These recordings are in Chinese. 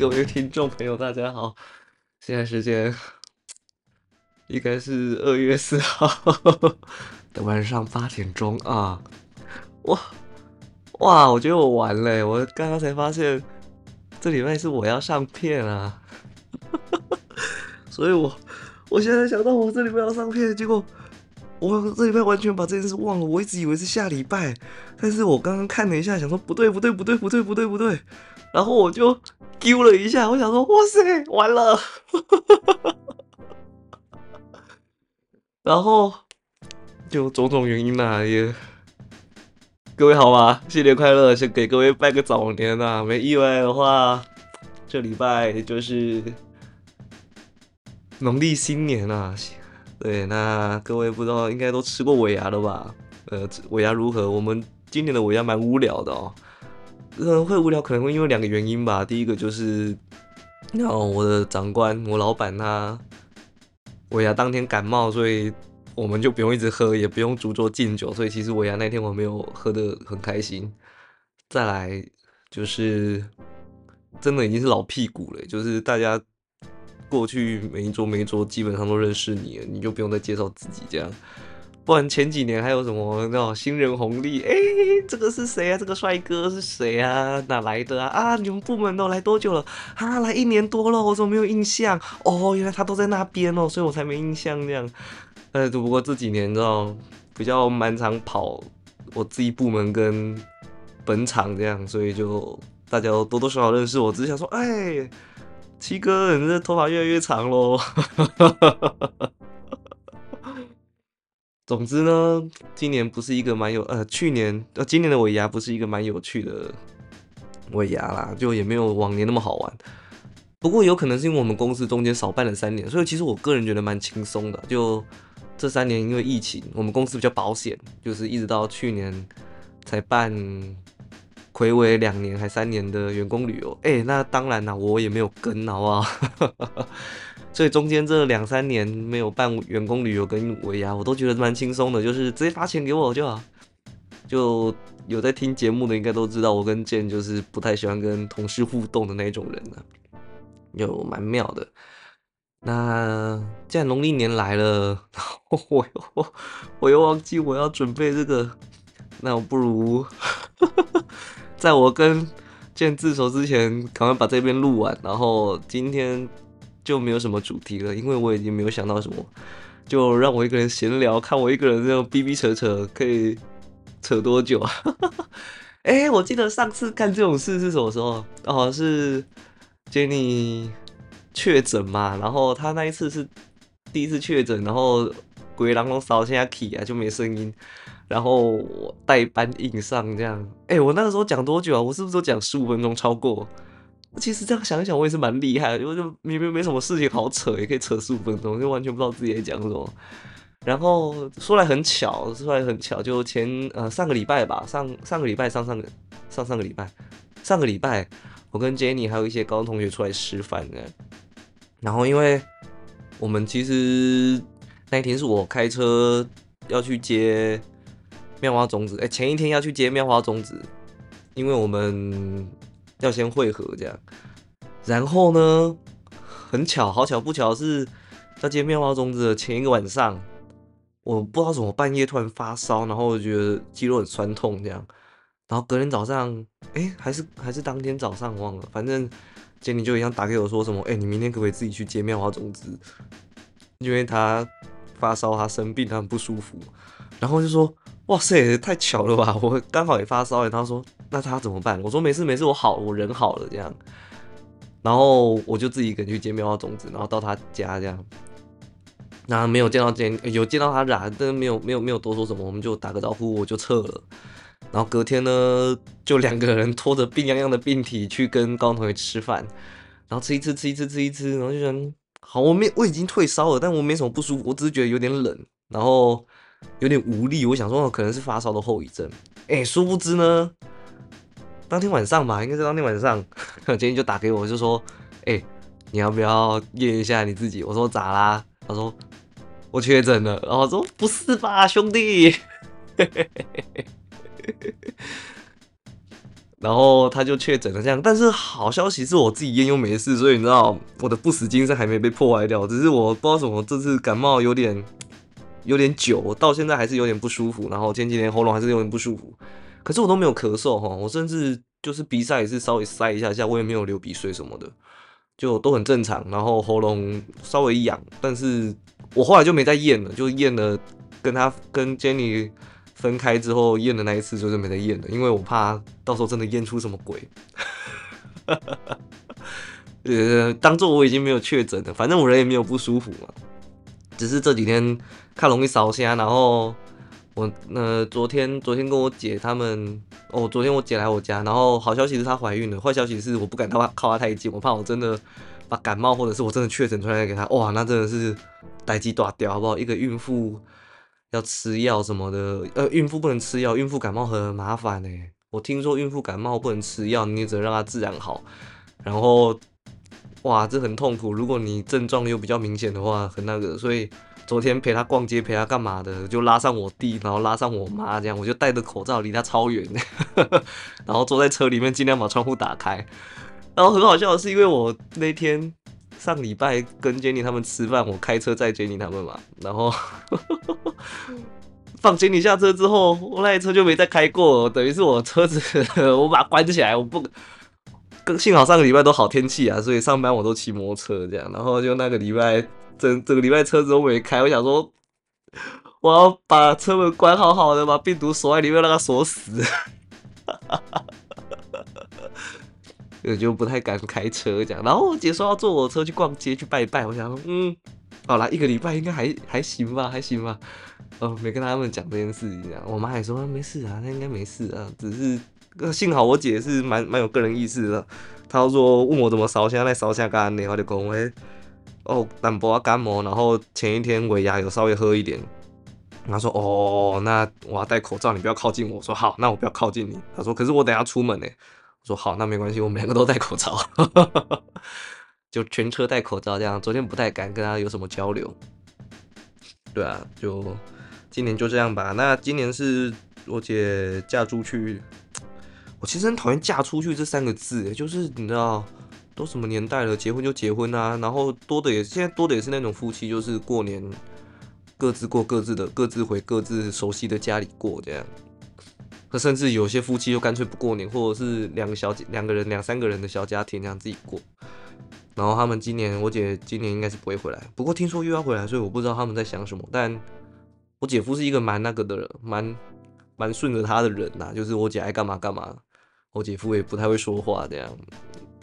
各位听众朋友，大家好！现在时间应该是二月四号的晚上八点钟啊！哇哇，我觉得我完了，我刚刚才发现这礼拜是我要上片啊，所以我我现在想到我这礼拜要上片，结果。我这礼拜完全把这件事忘了，我一直以为是下礼拜，但是我刚刚看了一下，想说不对不对不对不对不对不对，然后我就丢了一下，我想说哇塞，完了，然后就种种原因啦，也各位好吗？新年快乐，先给各位拜个早年呐，没意外的话，这礼拜就是农历新年啊。对，那各位不知道应该都吃过尾牙了吧？呃，尾牙如何？我们今年的尾牙蛮无聊的哦。可能会无聊，可能会因为两个原因吧。第一个就是，那我的长官，我老板他尾牙当天感冒，所以我们就不用一直喝，也不用逐桌敬酒，所以其实尾牙那天我没有喝的很开心。再来就是，真的已经是老屁股了，就是大家。过去每一桌每一桌基本上都认识你了，你就不用再介绍自己这样。不然前几年还有什么那种新人红利？哎，这个是谁啊？这个帅哥是谁啊？哪来的啊？啊，你们部门都来多久了？啊，来一年多了，我怎么没有印象？哦，原来他都在那边哦，所以我才没印象这样。呃，只不过这几年你知道比较蛮常跑我自己部门跟本场这样，所以就大家都多多少少认识我。只是想说，哎。七哥，你这头发越来越长喽。总之呢，今年不是一个蛮有呃，去年呃，今年的尾牙不是一个蛮有趣的尾牙啦，就也没有往年那么好玩。不过有可能是因为我们公司中间少办了三年，所以其实我个人觉得蛮轻松的。就这三年因为疫情，我们公司比较保险，就是一直到去年才办。回违两年还三年的员工旅游，哎，那当然啦，我也没有跟，好不好？所以中间这两三年没有办员工旅游跟尾牙，我都觉得蛮轻松的，就是直接发钱给我就好。就有在听节目的应该都知道，我跟健就是不太喜欢跟同事互动的那种人呢，有蛮妙的。那既然农历年来了，我又我又忘记我要准备这个，那我不如。在我跟见自首之前，赶快把这边录完，然后今天就没有什么主题了，因为我已经没有想到什么，就让我一个人闲聊，看我一个人这样逼逼扯扯，可以扯多久啊？哎，我记得上次干这种事是什么时候？哦，是 Jenny 确诊嘛，然后他那一次是第一次确诊，然后鬼狼都扫下 key 啊，就没声音。然后我代班硬上这样，哎，我那个时候讲多久啊？我是不是都讲十五分钟超过？其实这样想一想，我也是蛮厉害的，因为就明明没什么事情好扯，也可以扯十五分钟，就完全不知道自己在讲什么。然后说来很巧，说来很巧，就前呃上个礼拜吧，上上个礼拜上上个上上个礼拜上个礼拜，我跟 Jenny 还有一些高中同学出来吃饭呢。然后因为我们其实那一天是我开车要去接。妙花种子，哎，前一天要去接妙花种子，因为我们要先汇合这样。然后呢，很巧，好巧不巧是在接妙花种子的前一个晚上，我不知道怎么半夜突然发烧，然后我觉得肌肉很酸痛这样。然后隔天早上，哎，还是还是当天早上忘了，反正杰尼就一样打给我说什么，哎，你明天可不可以自己去接妙花种子？因为他发烧，他生病，他很不舒服。然后就说。哇塞，太巧了吧！我刚好也发烧，他说那他怎么办？我说没事没事，我好，我人好了这样。然后我就自己一个人去接棉花种子，然后到他家这样。那没有见到见，有见到他啦，但没有没有没有多说什么，我们就打个招呼，我就撤了。然后隔天呢，就两个人拖着病殃殃的病体去跟高中同学吃饭，然后吃一吃吃一吃吃一吃，然后就想，好，我没我已经退烧了，但我没什么不舒服，我只是觉得有点冷，然后。有点无力，我想说可能是发烧的后遗症。哎，殊不知呢，当天晚上吧，应该是当天晚上，今天就打给我，就说：“哎，你要不要验一下你自己？”我说：“咋啦？”他说：“我确诊了。”然后我说：“不是吧，兄弟？” 然后他就确诊了这样。但是好消息是我自己验又没事，所以你知道我的不死精神还没被破坏掉，只是我不知道什么这次感冒有点有点久，我到现在还是有点不舒服，然后前几天喉咙还是有点不舒服，可是我都没有咳嗽哈，我甚至就是鼻塞也是稍微塞一下下，我也没有流鼻水什么的。就都很正常，然后喉咙稍微痒，但是我后来就没再验了，就验了跟他跟 Jenny 分开之后验的那一次，就是没再验了，因为我怕到时候真的验出什么鬼。呃，当做我已经没有确诊了，反正我人也没有不舒服嘛，只是这几天看容易烧香，然后。我呃，昨天昨天跟我姐他们哦，昨天我姐来我家，然后好消息是她怀孕了，坏消息是我不敢靠她靠她太近，我怕我真的把感冒或者是我真的确诊出来给她，哇，那真的是待机断掉，好不好？一个孕妇要吃药什么的，呃，孕妇不能吃药，孕妇感冒很麻烦呢。我听说孕妇感冒不能吃药，你只能让它自然好，然后哇，这很痛苦，如果你症状又比较明显的话，很那个，所以。昨天陪他逛街，陪他干嘛的？就拉上我弟，然后拉上我妈，这样我就戴着口罩，离他超远，然后坐在车里面，尽量把窗户打开。然后很好笑的是，因为我那天上礼拜跟 Jenny 他们吃饭，我开车载 Jenny 他们嘛，然后 放 Jenny 下车之后，我那台车就没再开过，等于是我车子我把它关起来，我不。幸好上个礼拜都好天气啊，所以上班我都骑摩托车这样，然后就那个礼拜。整整个礼拜车子都没开，我想说 我要把车门关好好的，把病毒锁在里面，让它锁死。我就不太敢开车这样。然后我姐说要坐我车去逛街去拜拜，我想说嗯，好啦，一个礼拜应该还还行吧，还行吧。哦，没跟他们讲这件事情，我妈也说没事啊，那应该没事啊，只是幸好我姐是蛮蛮有个人意识的，她说问我怎么烧香，在烧香干的，我就讲诶。哦，淡薄啊感冒，然后前一天尾牙有稍微喝一点。他说：“哦，那我要戴口罩，你不要靠近我。”我说：“好，那我不要靠近你。”他说：“可是我等下出门呢。”我说：“好，那没关系，我们两个都戴口罩，就全车戴口罩这样。昨天不太敢跟他有什么交流。对啊，就今年就这样吧。那今年是我姐嫁出去，我其实很讨厌“嫁出去”这三个字，就是你知道。都什么年代了，结婚就结婚啊，然后多的也现在多的也是那种夫妻，就是过年各自过各自的，各自回各自熟悉的家里过这样。那甚至有些夫妻就干脆不过年，或者是两个小两个人两三个人的小家庭这样自己过。然后他们今年，我姐今年应该是不会回来，不过听说又要回来，所以我不知道他们在想什么。但我姐夫是一个蛮那个的人，蛮蛮顺着他的人呐，就是我姐爱干嘛干嘛，我姐夫也不太会说话这样。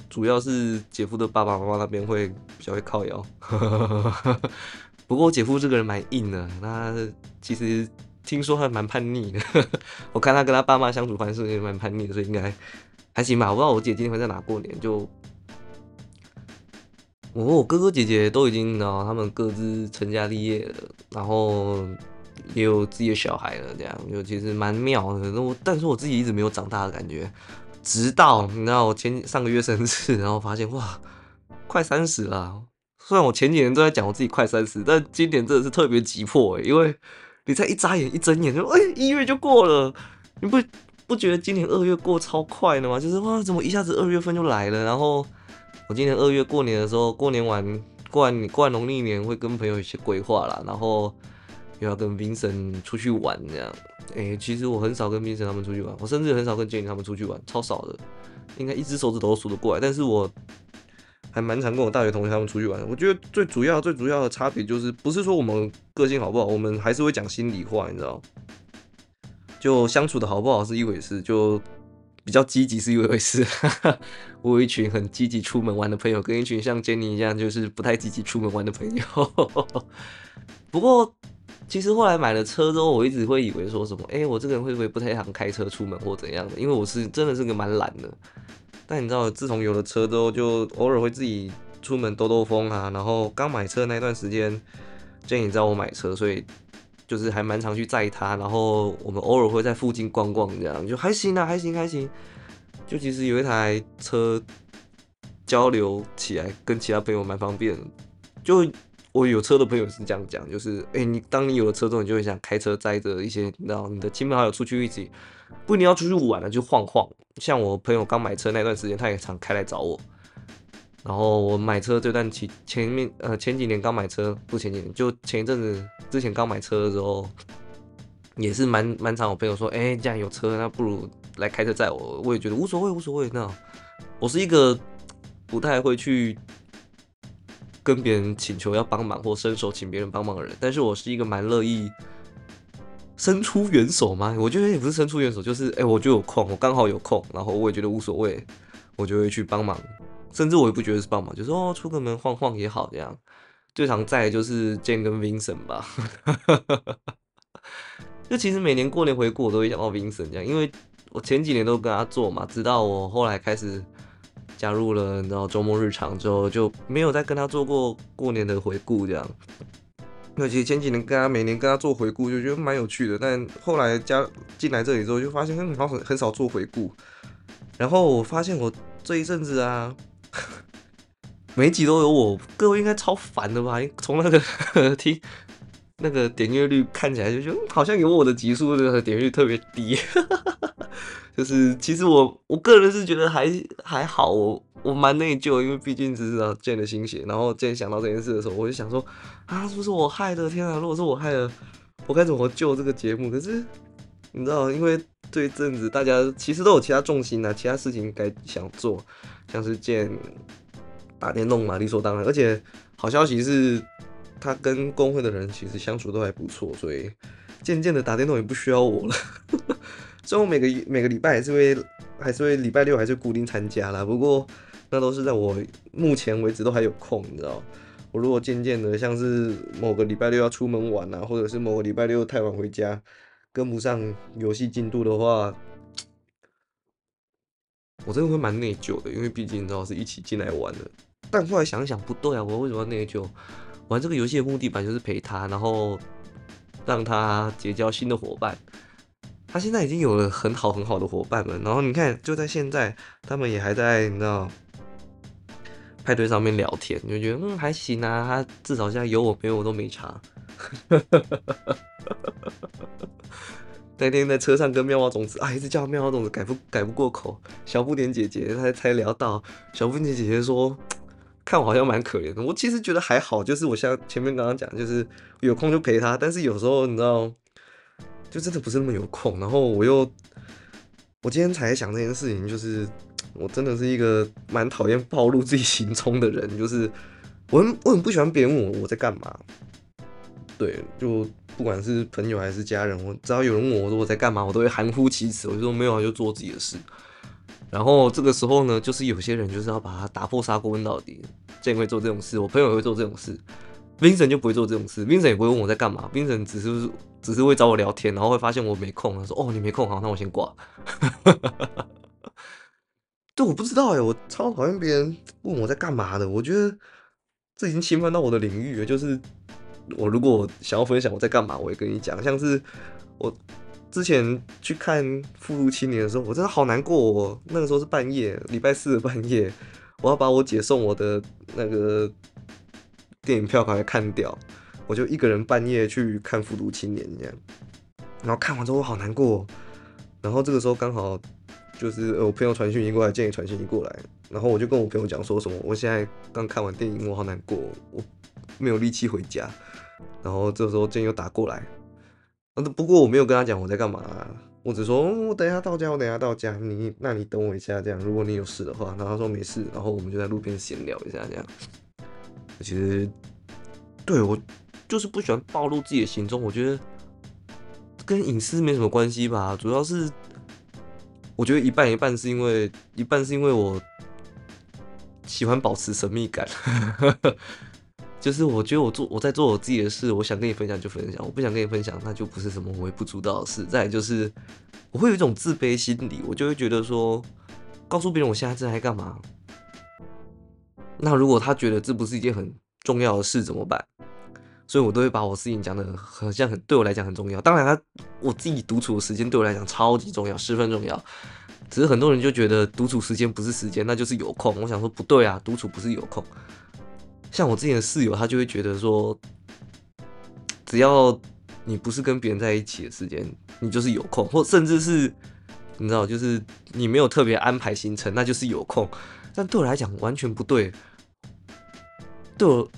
主要是姐夫的爸爸妈妈那边会比较会靠腰，不过我姐夫这个人蛮硬的，他其实听说还蛮叛逆的，我看他跟他爸妈相处方式也蛮叛逆的，所以应该还行吧。我不知道我姐今天会在哪过年，就我和我哥哥姐姐都已经然后，他们各自成家立业了，然后也有自己的小孩了，这样就其实蛮妙的。我但是我自己一直没有长大的感觉。直到你知道我前上个月生日，然后发现哇，快三十了。虽然我前几年都在讲我自己快三十，但今年真的是特别急迫哎，因为你在一眨眼、一睁眼就哎一月就过了，你不不觉得今年二月过超快的吗？就是哇，怎么一下子二月份就来了？然后我今年二月过年的时候，过年完过完过完农历年会跟朋友一些规划啦，然后又要跟 Vincent 出去玩这样。哎，其实我很少跟 Vincent 他们出去玩，我甚至很少跟 Jenny 他们出去玩，超少的，应该一只手指头数得过来。但是我还蛮常跟我大学同学他们出去玩。我觉得最主要、最主要的差别就是，不是说我们个性好不好，我们还是会讲心里话，你知道？就相处的好不好是一回事，就比较积极是一回事。我有一群很积极出门玩的朋友，跟一群像 Jenny 一样就是不太积极出门玩的朋友。不过。其实后来买了车之后，我一直会以为说什么，哎，我这个人会不会不太想开车出门或怎样的？因为我是真的是个蛮懒的。但你知道，自从有了车之后，就偶尔会自己出门兜兜风啊。然后刚买车那段时间，就你知道我买车，所以就是还蛮常去载他。然后我们偶尔会在附近逛逛，这样就还行啊，还行还行。就其实有一台车交流起来跟其他朋友蛮方便。就我有车的朋友是这样讲，就是哎，你当你有了车之后，你就会想开车载着一些，然后，你的亲朋好友出去一起，不一定要出去玩了，就晃晃。像我朋友刚买车那段时间，他也常开来找我。然后我买车这段期前面，呃，前几年刚买车，不前几年，就前一阵子之前刚买车的时候，也是蛮蛮常。我朋友说，哎，既然有车，那不如来开车载我。我也觉得无所谓，无所谓。那我是一个不太会去。跟别人请求要帮忙或伸手请别人帮忙的人，但是我是一个蛮乐意伸出援手吗？我觉得也不是伸出援手，就是哎，我就有空，我刚好有空，然后我也觉得无所谓，我就会去帮忙，甚至我也不觉得是帮忙，就是哦，出个门晃晃也好，这样。最常在就是 Jane 跟 Vincent 吧，就其实每年过年回国我都会想到 Vincent 这样，因为我前几年都跟他做嘛，直到我后来开始。加入了，然后周末日常之后就没有再跟他做过过年的回顾这样。那其实前几年跟他每年跟他做回顾就觉得蛮有趣的，但后来加进来这里之后就发现很好很很少做回顾。然后我发现我这一阵子啊，每集都有我，各位应该超烦的吧？从那个 听那个点阅率看起来就觉得好像有我的集数的点阅率特别低。就是其实我我个人是觉得还还好，我我蛮内疚，因为毕竟只是啊见了心血，然后见想到这件事的时候，我就想说啊，是不是我害的？天啊，如果是我害的，我该怎么救这个节目？可是你知道，因为这一阵子大家其实都有其他重心啊，其他事情该想做，像是见打电动嘛，理所当然。而且好消息是，他跟工会的人其实相处都还不错，所以渐渐的打电动也不需要我了。所以我每个每个礼拜还是会还是会礼拜六还是固定参加啦。不过那都是在我目前为止都还有空，你知道？我如果渐渐的像是某个礼拜六要出门玩啊，或者是某个礼拜六太晚回家，跟不上游戏进度的话，我真的会蛮内疚的，因为毕竟你知道是一起进来玩的。但后来想想不对啊，我为什么要内疚？玩这个游戏的目的本就是陪他，然后让他结交新的伙伴。他现在已经有了很好很好的伙伴们，然后你看，就在现在，他们也还在你知道派对上面聊天，你就觉得嗯还行啊，他至少现在有我没有我都没差。那天在车上跟妙蛙种子啊，一直叫妙蛙种子改不改不过口，小不点姐姐她才聊到，小不点姐姐说看我好像蛮可怜的，我其实觉得还好，就是我像前面刚刚讲，就是有空就陪他，但是有时候你知道。就真的不是那么有空，然后我又，我今天才想这件事情，就是 我真的是一个蛮讨厌暴露自己行踪的人，就是我很我很不喜欢别人问我我在干嘛，对，就不管是朋友还是家人，我只要有人问我说我在干嘛，我都会含糊其辞，我就说没有，就做自己的事。然后这个时候呢，就是有些人就是要把它打破砂锅问到底，这会做这种事，我朋友也会做这种事。Vincent 就不会做这种事，Vincent 也不会问我在干嘛，Vincent 只是只是会找我聊天，然后会发现我没空，他说：“哦，你没空，好，那我先挂。”对，我不知道哎，我超讨厌别人问我在干嘛的，我觉得这已经侵犯到我的领域了。就是我如果想要分享我在干嘛，我也跟你讲。像是我之前去看《复读青年》的时候，我真的好难过。哦。那个时候是半夜，礼拜四的半夜，我要把我姐送我的那个。电影票赶快看掉，我就一个人半夜去看《复读青年》这样，然后看完之后我好难过，然后这个时候刚好就是我朋友传讯息过来，建议传讯息过来，然后我就跟我朋友讲说什么，我现在刚看完电影，我好难过，我没有力气回家，然后这时候建议又打过来，不过我没有跟他讲我在干嘛，我只说我等一下到家，我等一下到家，你那你等我一下这样，如果你有事的话，然后他说没事，然后我们就在路边闲聊一下这样。其实，对我就是不喜欢暴露自己的行踪。我觉得跟隐私没什么关系吧，主要是我觉得一半一半，是因为一半是因为我喜欢保持神秘感。就是我觉得我做我在做我自己的事，我想跟你分享就分享，我不想跟你分享，那就不是什么微不足道的事。再就是我会有一种自卑心理，我就会觉得说，告诉别人我现在正在干嘛。那如果他觉得这不是一件很重要的事怎么办？所以我都会把我事情讲的很像很对我来讲很重要。当然，他我自己独处的时间对我来讲超级重要，十分重要。只是很多人就觉得独处时间不是时间，那就是有空。我想说不对啊，独处不是有空。像我之前的室友，他就会觉得说，只要你不是跟别人在一起的时间，你就是有空，或甚至是你知道，就是你没有特别安排行程，那就是有空。但对我来讲完全不对。对我，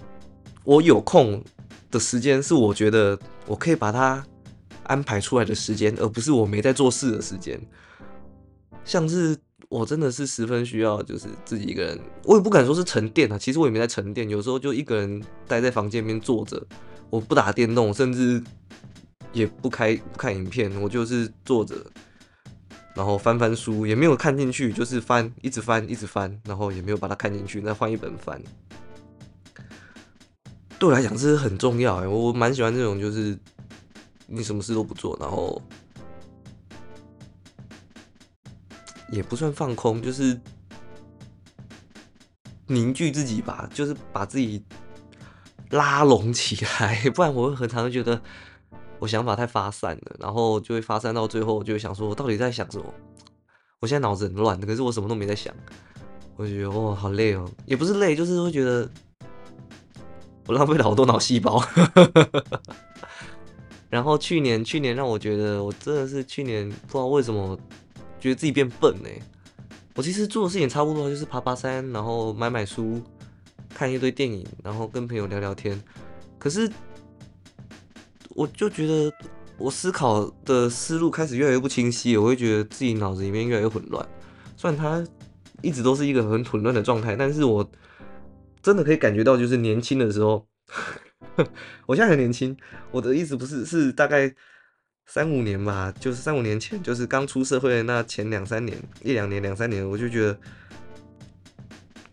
我有空的时间是我觉得我可以把它安排出来的时间，而不是我没在做事的时间。像是我真的是十分需要，就是自己一个人，我也不敢说是沉淀啊。其实我也没在沉淀，有时候就一个人待在房间里面坐着，我不打电动，甚至也不开不看影片，我就是坐着，然后翻翻书，也没有看进去，就是翻，一直翻，一直翻，然后也没有把它看进去，再换一本翻。对我来讲，这是很重要哎，我蛮喜欢这种，就是你什么事都不做，然后也不算放空，就是凝聚自己吧，就是把自己拉拢起来，不然我会很常觉得我想法太发散了，然后就会发散到最后，就会想说我到底在想什么？我现在脑子很乱，可是我什么都没在想，我就觉得哇，好累哦，也不是累，就是会觉得。我浪费了好多脑细胞，然后去年去年让我觉得我真的是去年不知道为什么觉得自己变笨呢？我其实做的事情差不多，就是爬爬山，然后买买书，看一堆电影，然后跟朋友聊聊天。可是我就觉得我思考的思路开始越来越不清晰，我会觉得自己脑子里面越来越混乱。虽然它一直都是一个很混乱的状态，但是我。真的可以感觉到，就是年轻的时候，我现在很年轻。我的意思不是，是大概三五年吧，就是三五年前，就是刚出社会那前两三年，一两年、两三年，我就觉得，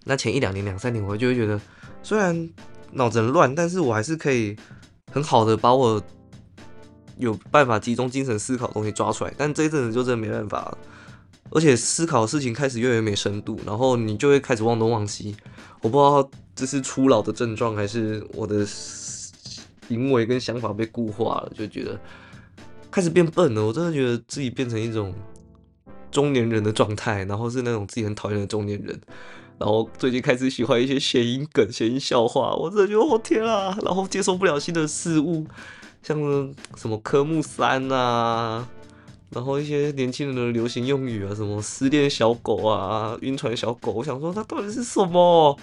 那前一两年、两三年，我就会觉得，虽然脑子很乱，但是我还是可以很好的把我有办法集中精神思考的东西抓出来。但这一阵子就真的没办法了，而且思考事情开始越来越没深度，然后你就会开始忘东忘西。我不知道这是初老的症状，还是我的行为跟想法被固化了，就觉得开始变笨了。我真的觉得自己变成一种中年人的状态，然后是那种自己很讨厌的中年人。然后最近开始喜欢一些谐音梗、谐音笑话，我真的觉得我天啊！然后接受不了新的事物，像什么科目三啊。然后一些年轻人的流行用语啊，什么失恋小狗啊，晕船小狗，我想说它到底是什么？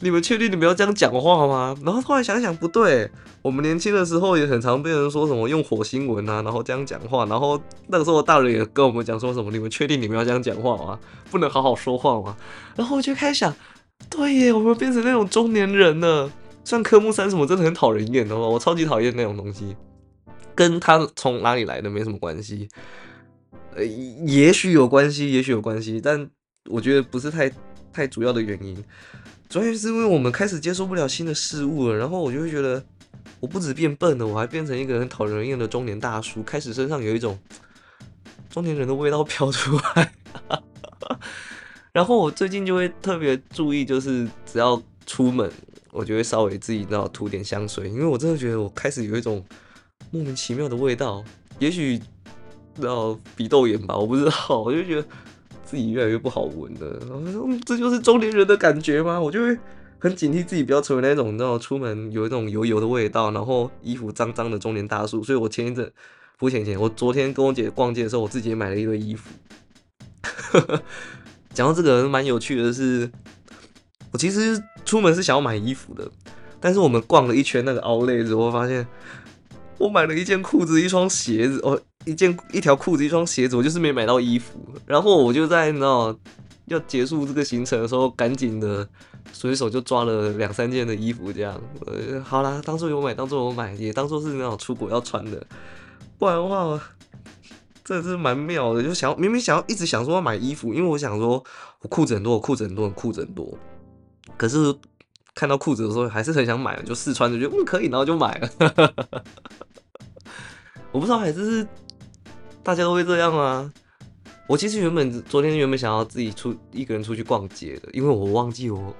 你们确定你们要这样讲话吗？然后后来想想不对，我们年轻的时候也很常被人说什么用火星文啊，然后这样讲话。然后那个时候大人也跟我们讲说什么，你们确定你们要这样讲话吗？不能好好说话吗？然后我就开始想，对耶，我们变成那种中年人了。像科目三什么真的很讨人厌的话，我超级讨厌那种东西。跟他从哪里来的没什么关系，呃，也许有关系，也许有关系，但我觉得不是太太主要的原因。主要是因为我们开始接受不了新的事物了，然后我就会觉得，我不止变笨了，我还变成一个很讨人厌的中年大叔，开始身上有一种中年人的味道飘出来。然后我最近就会特别注意，就是只要出门，我就会稍微自己知道涂点香水，因为我真的觉得我开始有一种。莫名其妙的味道，也许道鼻窦炎吧，我不知道。我就觉得自己越来越不好闻了。这就是中年人的感觉吗？我就会很警惕自己不要成为那种，你知道，出门有一种油油的味道，然后衣服脏脏的中年大叔。所以我前一阵，不前前，我昨天跟我姐逛街的时候，我自己也买了一堆衣服。讲到这个蛮有趣的是，我其实出门是想要买衣服的，但是我们逛了一圈那个 Outlet 之后，发现。我买了一件裤子，一双鞋子，哦，一件一条裤子，一双鞋子，我就是没买到衣服。然后我就在那要结束这个行程的时候，赶紧的随手就抓了两三件的衣服，这样，呃，好啦，当做有买，当做我买，也当做是那种出国要穿的。不然的话，真的是蛮妙的，就想明明想要一直想说要买衣服，因为我想说我裤子很多，裤子很多，裤子很多，可是。看到裤子的时候还是很想买，就试穿就觉得嗯可以，然后就买了。我不知道还是大家都会这样啊。我其实原本昨天原本想要自己出一个人出去逛街的，因为我忘记我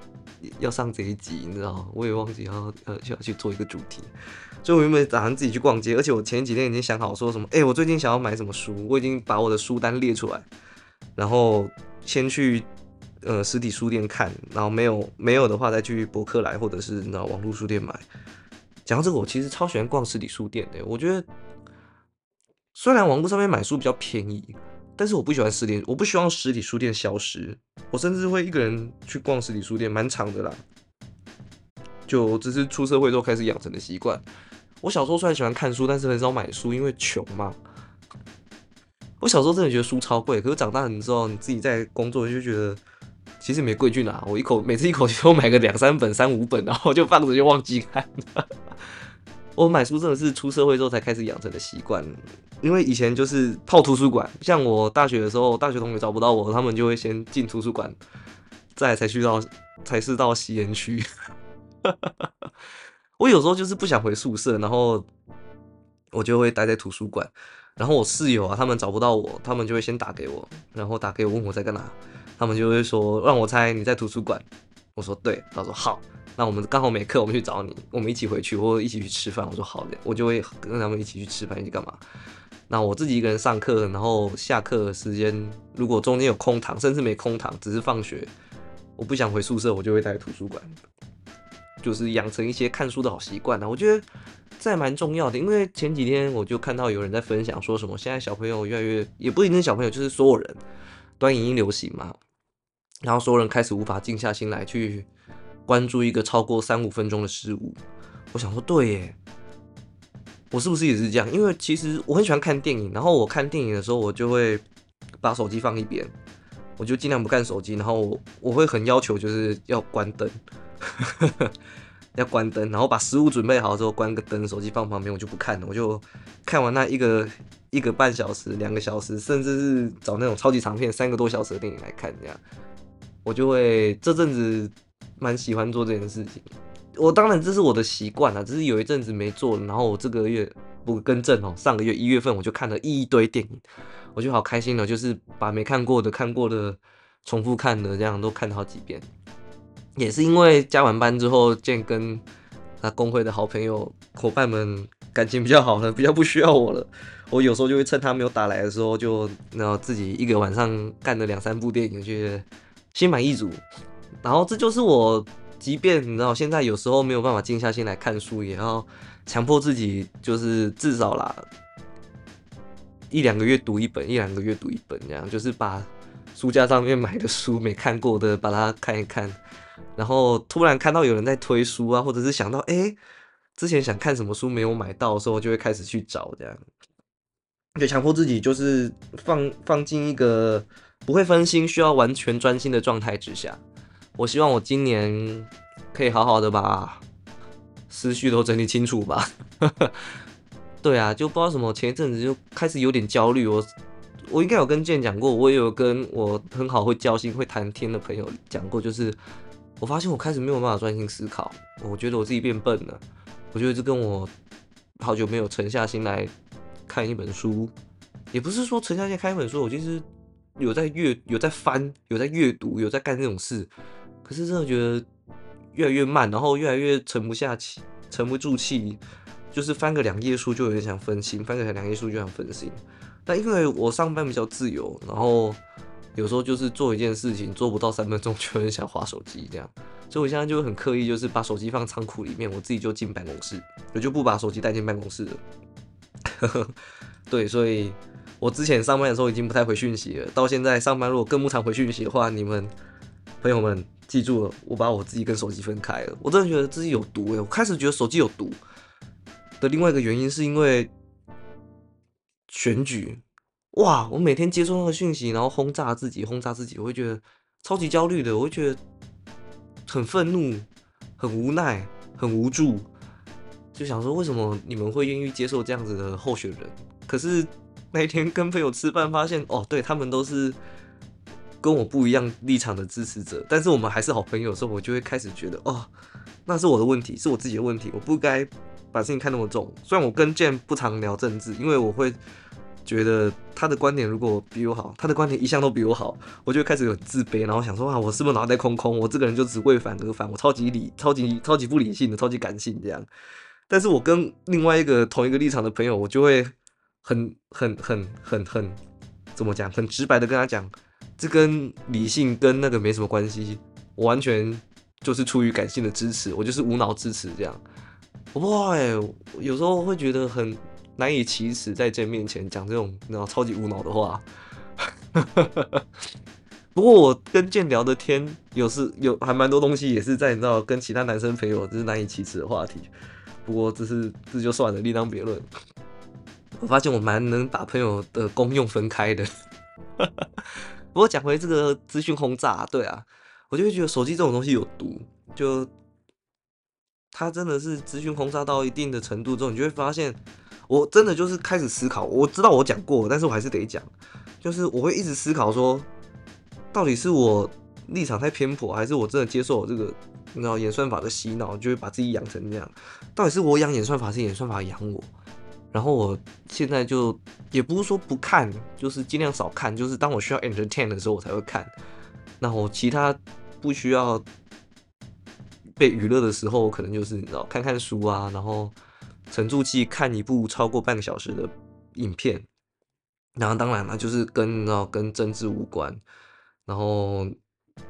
要上这一集，你知道吗？我也忘记要呃要去做一个主题，所以我原本打算自己去逛街，而且我前几天已经想好说什么，哎，我最近想要买什么书，我已经把我的书单列出来，然后先去。呃实体书店看，然后没有没有的话再去博客来或者是那网络书店买。讲到这个，我其实超喜欢逛实体书店的。我觉得虽然网络上面买书比较便宜，但是我不喜欢实体，我不希望实体书店消失。我甚至会一个人去逛实体书店，蛮长的啦。就只是出社会之后开始养成的习惯。我小时候虽然喜欢看书，但是很少买书，因为穷嘛。我小时候真的觉得书超贵，可是长大了之后，你自己在工作就觉得其实没贵去哪。我一口每次一口气都买个两三本、三五本，然后就放着就忘记看。我买书真的是出社会之后才开始养成的习惯，因为以前就是泡图书馆，像我大学的时候，大学同学找不到我，他们就会先进图书馆，再才去到才是到吸烟区。我有时候就是不想回宿舍，然后我就会待在图书馆。然后我室友啊，他们找不到我，他们就会先打给我，然后打给我问我在干哪，他们就会说让我猜你在图书馆。我说对，他说好，那我们刚好没课，我们去找你，我们一起回去或者一起去吃饭。我说好的，我就会跟他们一起去吃饭，一起干嘛？那我自己一个人上课，然后下课时间如果中间有空堂，甚至没空堂，只是放学，我不想回宿舍，我就会待在图书馆。就是养成一些看书的好习惯呢，我觉得这还蛮重要的。因为前几天我就看到有人在分享，说什么现在小朋友越来越，也不一定是小朋友，就是所有人，端影音流行嘛，然后所有人开始无法静下心来去关注一个超过三五分钟的事物。我想说，对耶，我是不是也是这样？因为其实我很喜欢看电影，然后我看电影的时候，我就会把手机放一边，我就尽量不看手机，然后我会很要求就是要关灯。要关灯，然后把食物准备好之后关个灯，手机放旁边，我就不看了。我就看完那一个一个半小时、两个小时，甚至是找那种超级长片三个多小时的电影来看，这样我就会这阵子蛮喜欢做这件事情。我当然这是我的习惯啊，只是有一阵子没做了，然后我这个月不更正哦，上个月一月份我就看了一堆电影，我就好开心了，就是把没看过的、看过的、重复看的这样都看了好几遍。也是因为加完班之后，见跟他工会的好朋友伙伴们感情比较好了，比较不需要我了。我有时候就会趁他没有打来的时候，就然后自己一个晚上干了两三部电影，觉得心满意足。然后这就是我，即便你知道现在有时候没有办法静下心来看书，也要强迫自己，就是至少啦，一两个月读一本，一两个月读一本，这样就是把书架上面买的书没看过的，把它看一看。然后突然看到有人在推书啊，或者是想到哎，之前想看什么书没有买到的时候，就会开始去找这样，就强迫自己就是放放进一个不会分心、需要完全专心的状态之下。我希望我今年可以好好的把思绪都整理清楚吧。对啊，就不知道什么，前一阵子就开始有点焦虑。我我应该有跟健讲过，我也有跟我很好会交心、会谈天的朋友讲过，就是。我发现我开始没有办法专心思考，我觉得我自己变笨了。我觉得这跟我好久没有沉下心来看一本书，也不是说沉下心看一本书，我其实有在阅、有在翻、有在阅读、有在干这种事。可是真的觉得越来越慢，然后越来越沉不下气、沉不住气，就是翻个两页书就有点想分心，翻个两页书就想分心。但因为我上班比较自由，然后。有时候就是做一件事情做不到三分钟就很想划手机这样，所以我现在就很刻意，就是把手机放仓库里面，我自己就进办公室，我就不把手机带进办公室了。对，所以我之前上班的时候已经不太回讯息了，到现在上班如果更不常回讯息的话，你们朋友们记住了，我把我自己跟手机分开了。我真的觉得自己有毒诶，我开始觉得手机有毒的另外一个原因是因为选举。哇！我每天接收那个讯息，然后轰炸自己，轰炸自己，我会觉得超级焦虑的，我会觉得很愤怒、很无奈、很无助，就想说为什么你们会愿意接受这样子的候选人？可是那一天跟朋友吃饭，发现哦，对他们都是跟我不一样立场的支持者，但是我们还是好朋友的时候，我就会开始觉得哦，那是我的问题，是我自己的问题，我不该把事情看那么重。虽然我跟健不常聊政治，因为我会。觉得他的观点如果比我好，他的观点一向都比我好，我就开始有自卑，然后想说啊，我是不是脑袋空空？我这个人就只为反而反，我超级理、超级超级不理性的，超级感性这样。但是我跟另外一个同一个立场的朋友，我就会很很很很很怎么讲？很直白的跟他讲，这跟理性跟那个没什么关系，我完全就是出于感性的支持，我就是无脑支持这样。哇，有时候会觉得很难以启齿，在这面前讲这种然后超级无脑的话。不过我跟健聊的天，有时有还蛮多东西也是在你知道跟其他男生朋友就是难以启齿的话题。不过这是这就算了，另当别论。我发现我蛮能把朋友的功用分开的。不过讲回这个资讯轰炸，对啊，我就会觉得手机这种东西有毒，就它真的是资讯轰炸到一定的程度之后，你就会发现，我真的就是开始思考。我知道我讲过，但是我还是得讲，就是我会一直思考说。到底是我立场太偏颇，还是我真的接受我这个你知道演算法的洗脑，就会把自己养成这样？到底是我养演算法，是演算法养我？然后我现在就也不是说不看，就是尽量少看，就是当我需要 entertain 的时候我才会看。那我其他不需要被娱乐的时候，可能就是你知道看看书啊，然后沉住气看一部超过半个小时的影片。然后当然了，就是跟你知道跟政治无关。然后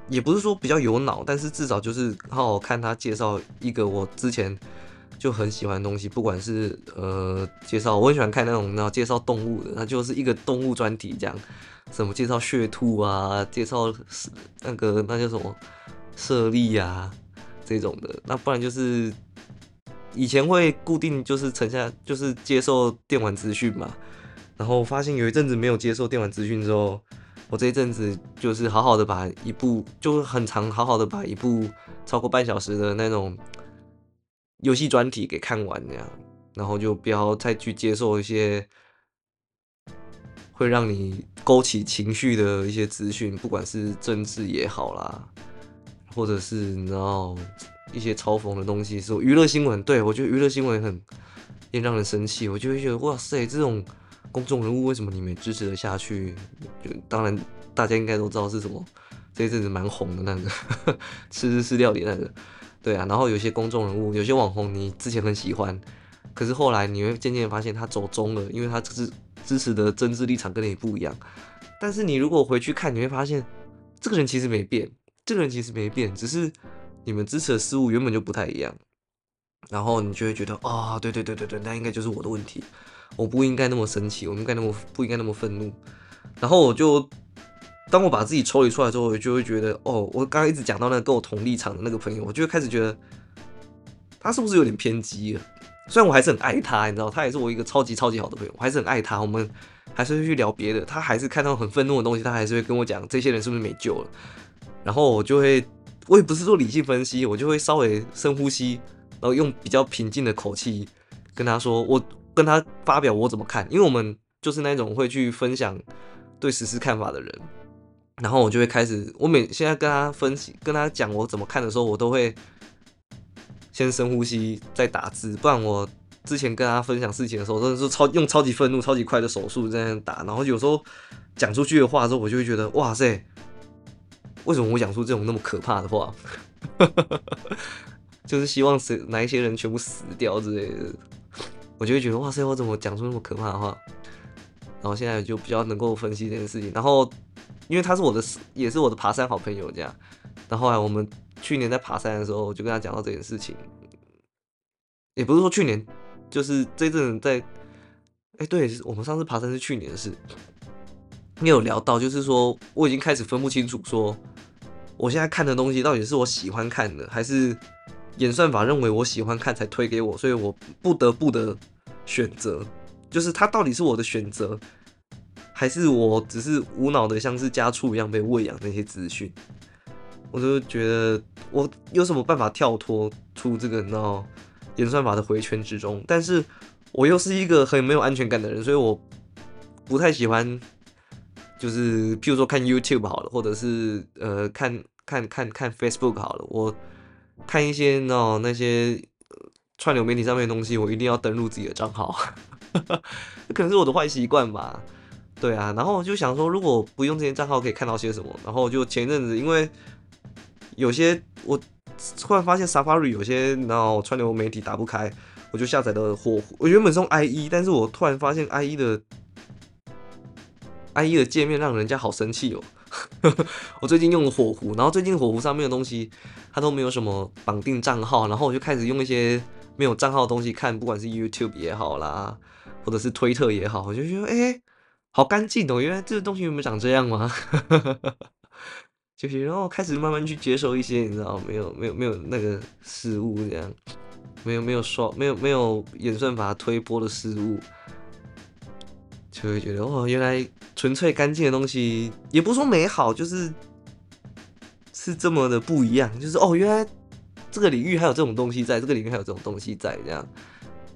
也不是说比较有脑，但是至少就是好好看他介绍一个我之前就很喜欢东西，不管是呃介绍，我很喜欢看那种然后介绍动物的，那就是一个动物专题这样，什么介绍血兔啊，介绍那个那叫什么舍利啊这种的，那不然就是以前会固定就是沉下就是接受电玩资讯嘛，然后发现有一阵子没有接受电玩资讯之后。我这一阵子就是好好的把一部，就很长，好好的把一部超过半小时的那种游戏专题给看完，这样，然后就不要再去接受一些会让你勾起情绪的一些资讯，不管是政治也好啦，或者是你知道一些嘲讽的东西，是娱乐新闻，对我觉得娱乐新闻很也让人生气，我就会觉得哇塞，这种。公众人物为什么你们支持得下去？就当然大家应该都知道是什么，这一阵子蛮红的那个吃日式料理那个，对啊。然后有些公众人物，有些网红，你之前很喜欢，可是后来你会渐渐发现他走中了，因为他支支持的政治立场跟你不一样。但是你如果回去看，你会发现这个人其实没变，这个人其实没变，只是你们支持的事物原本就不太一样。然后你就会觉得啊，对对对对对，那应该就是我的问题。我不应该那么生气，我应该那么不应该那么愤怒。然后我就，当我把自己抽离出来之后，我就会觉得，哦，我刚刚一直讲到那个跟我同立场的那个朋友，我就会开始觉得，他是不是有点偏激了？虽然我还是很爱他，你知道，他也是我一个超级超级好的朋友，我还是很爱他。我们还是会去聊别的，他还是看到很愤怒的东西，他还是会跟我讲，这些人是不是没救了？然后我就会，我也不是做理性分析，我就会稍微深呼吸，然后用比较平静的口气跟他说，我。跟他发表我怎么看，因为我们就是那种会去分享对实事看法的人，然后我就会开始，我每现在跟他分析、跟他讲我怎么看的时候，我都会先深呼吸再打字，不然我之前跟他分享事情的时候，真的是超用超级愤怒、超级快的手速在那打，然后有时候讲出去的话之后，我就会觉得哇塞，为什么我讲出这种那么可怕的话？就是希望谁哪一些人全部死掉之类的。我就会觉得哇塞，我怎么讲出那么可怕的话？然后现在就比较能够分析这件事情。然后因为他是我的，也是我的爬山好朋友这样。然后来我们去年在爬山的时候，我就跟他讲到这件事情。也不是说去年，就是这阵在，哎，对，我们上次爬山是去年的事。你有聊到，就是说我已经开始分不清楚，说我现在看的东西到底是我喜欢看的，还是。演算法认为我喜欢看才推给我，所以我不得不的选择，就是它到底是我的选择，还是我只是无脑的像是家畜一样被喂养那些资讯？我就觉得我有什么办法跳脱出这个那演算法的回圈之中？但是我又是一个很没有安全感的人，所以我不太喜欢，就是譬如说看 YouTube 好了，或者是呃看看看看 Facebook 好了，我。看一些哦那些串流媒体上面的东西，我一定要登录自己的账号，可能是我的坏习惯吧。对啊，然后我就想说，如果不用这些账号，可以看到些什么？然后就前一阵子，因为有些我突然发现 Safari 有些然后串流媒体打不开，我就下载了火狐。我原本是用 IE，但是我突然发现 IE 的 IE 的界面让人家好生气哦。我最近用了火狐，然后最近火狐上面的东西它都没有什么绑定账号，然后我就开始用一些没有账号的东西看，不管是 YouTube 也好啦，或者是推特也好，我就觉得哎，好干净哦，原来这个东西有没长这样吗？就是然后开始慢慢去接受一些你知道没有没有没有那个事物这样，没有没有刷没有没有演算法推波的事物。就会觉得哦，原来纯粹干净的东西，也不说美好，就是是这么的不一样。就是哦，原来这个领域还有这种东西在，这个领域还有这种东西在这样。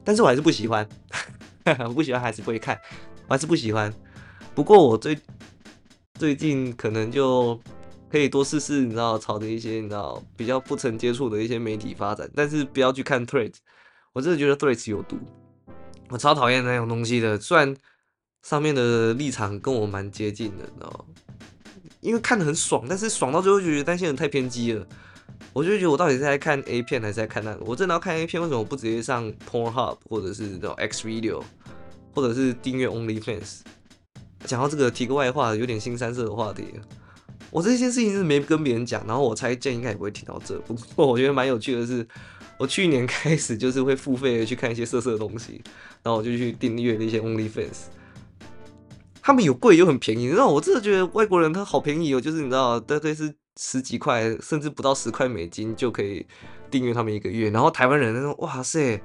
但是我还是不喜欢，我不喜欢还是不会看，我还是不喜欢。不过我最最近可能就可以多试试，你知道，朝着一些你知道比较不曾接触的一些媒体发展，但是不要去看 Threads，我真的觉得 Threads 有毒，我超讨厌那种东西的，虽然。上面的立场跟我蛮接近的，你知道？因为看的很爽，但是爽到最后就觉得那些人太偏激了。我就觉得我到底是在看 A 片还是在看那个？我真的要看 A 片，为什么不直接上 Pornhub 或者是叫 X Video，或者是订阅 OnlyFans？讲到这个，提个外话，有点新三色的话题。我这件事情是没跟别人讲，然后我猜见应该也不会提到这。不过我觉得蛮有趣的是，我去年开始就是会付费的去看一些色色的东西，然后我就去订阅那些 OnlyFans。他们有贵又很便宜，你知道，我真的觉得外国人他好便宜哦，就是你知道，大概是十几块，甚至不到十块美金就可以订阅他们一个月。然后台湾人那种，哇塞，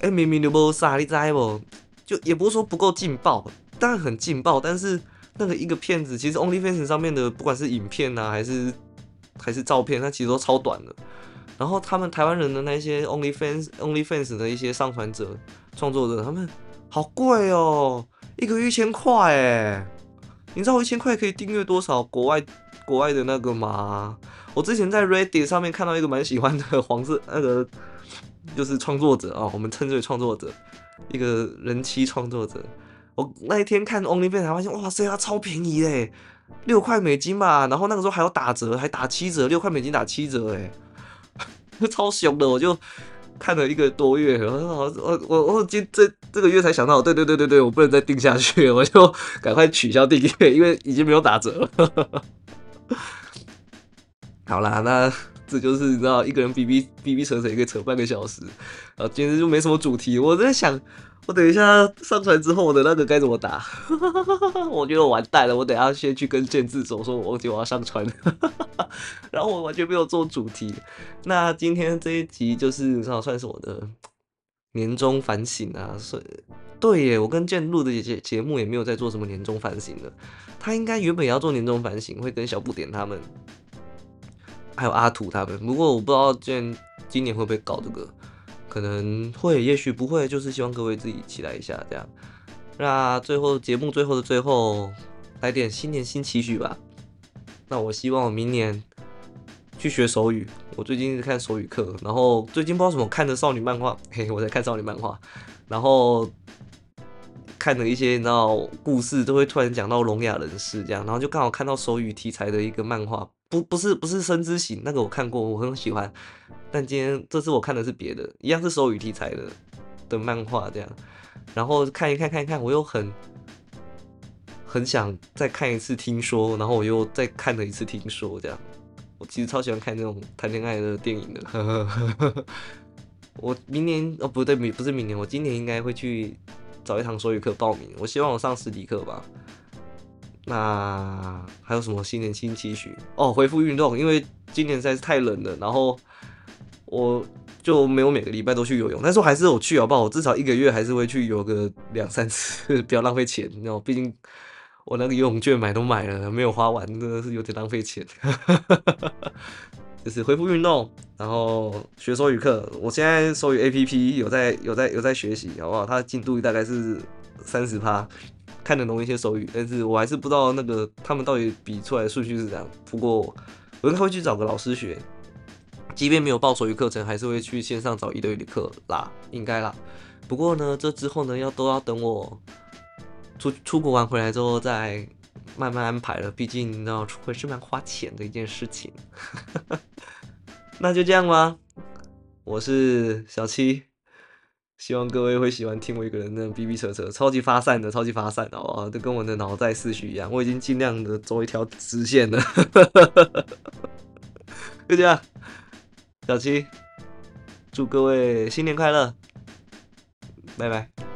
哎，明明就不傻，你知不？就也不是说不够劲爆，当然很劲爆，但是那个一个片子，其实 OnlyFans 上面的不管是影片啊，还是还是照片，它其实都超短的。然后他们台湾人的那些 OnlyFans OnlyFans 的一些上传者、创作者，他们好贵哦。一个月一千块哎，你知道我一千块可以订阅多少国外国外的那个吗？我之前在 Reddit 上面看到一个蛮喜欢的黄色那个，就是创作者啊，我们称之为创作者，一个人妻创作者。我那一天看 OnlyFans 才发现，哇塞，它超便宜嘞，六块美金吧。然后那个时候还有打折，还打七折，六块美金打七折哎，超凶的，我就。看了一个多月，我我我我今这这个月才想到，对对对对对，我不能再订下去，我就赶快取消订阅，因为已经没有打折了。好啦，那这就是你知道，一个人逼逼逼逼扯扯，可以扯半个小时，啊，简直就没什么主题。我在想。我等一下上传之后，我的那个该怎么打？我觉得我完蛋了。我等下先去跟建志走，说我忘记我要上传，然后我完全没有做主题。那今天这一集就是算算是我的年终反省啊。所以对耶，我跟建录的节节目也没有在做什么年终反省的。他应该原本也要做年终反省，会跟小不点他们，还有阿土他们。不过我不知道建今年会不会搞这个。可能会，也许不会，就是希望各位自己期待一下，这样。那最后节目最后的最后，来点新年新期许吧。那我希望我明年去学手语。我最近是看手语课，然后最近不知道什么看的少女漫画，嘿，我在看少女漫画，然后看了一些你知道故事，都会突然讲到聋哑人士这样，然后就刚好看到手语题材的一个漫画，不不是不是生之行那个我看过，我很喜欢。但今天这次我看的是别的，一样是手语题材的的漫画这样，然后看一看看一看，我又很很想再看一次听说，然后我又再看了一次听说这样。我其实超喜欢看那种谈恋爱的电影的。我明年哦不对，明不是明年，我今年应该会去找一堂手语课报名。我希望我上实体课吧。那还有什么新年新期许？哦，恢复运动，因为今年实在是太冷了，然后。我就没有每个礼拜都去游泳，但是我还是有去好不好？我至少一个月还是会去游个两三次，不要浪费钱，你知道毕竟我那个游泳券买都买了，没有花完，真的是有点浪费钱。就是恢复运动，然后学手语课。我现在手语 A P P 有在有在有在学习，好不好？它的进度大概是三十趴，看得懂一些手语，但是我还是不知道那个他们到底比出来的数据是怎样。不过我应该会去找个老师学。即便没有报手语课程，还是会去线上找一对一的课啦，应该啦。不过呢，这之后呢，要都要等我出出国玩回来之后再慢慢安排了。毕竟你知道，出国是蛮花钱的一件事情。那就这样吧，我是小七，希望各位会喜欢听我一个人那逼逼扯扯，超级发散的，超级发散的哦，都跟我的脑袋思绪一样。我已经尽量的走一条直线了，就这样。小七，祝各位新年快乐，拜拜。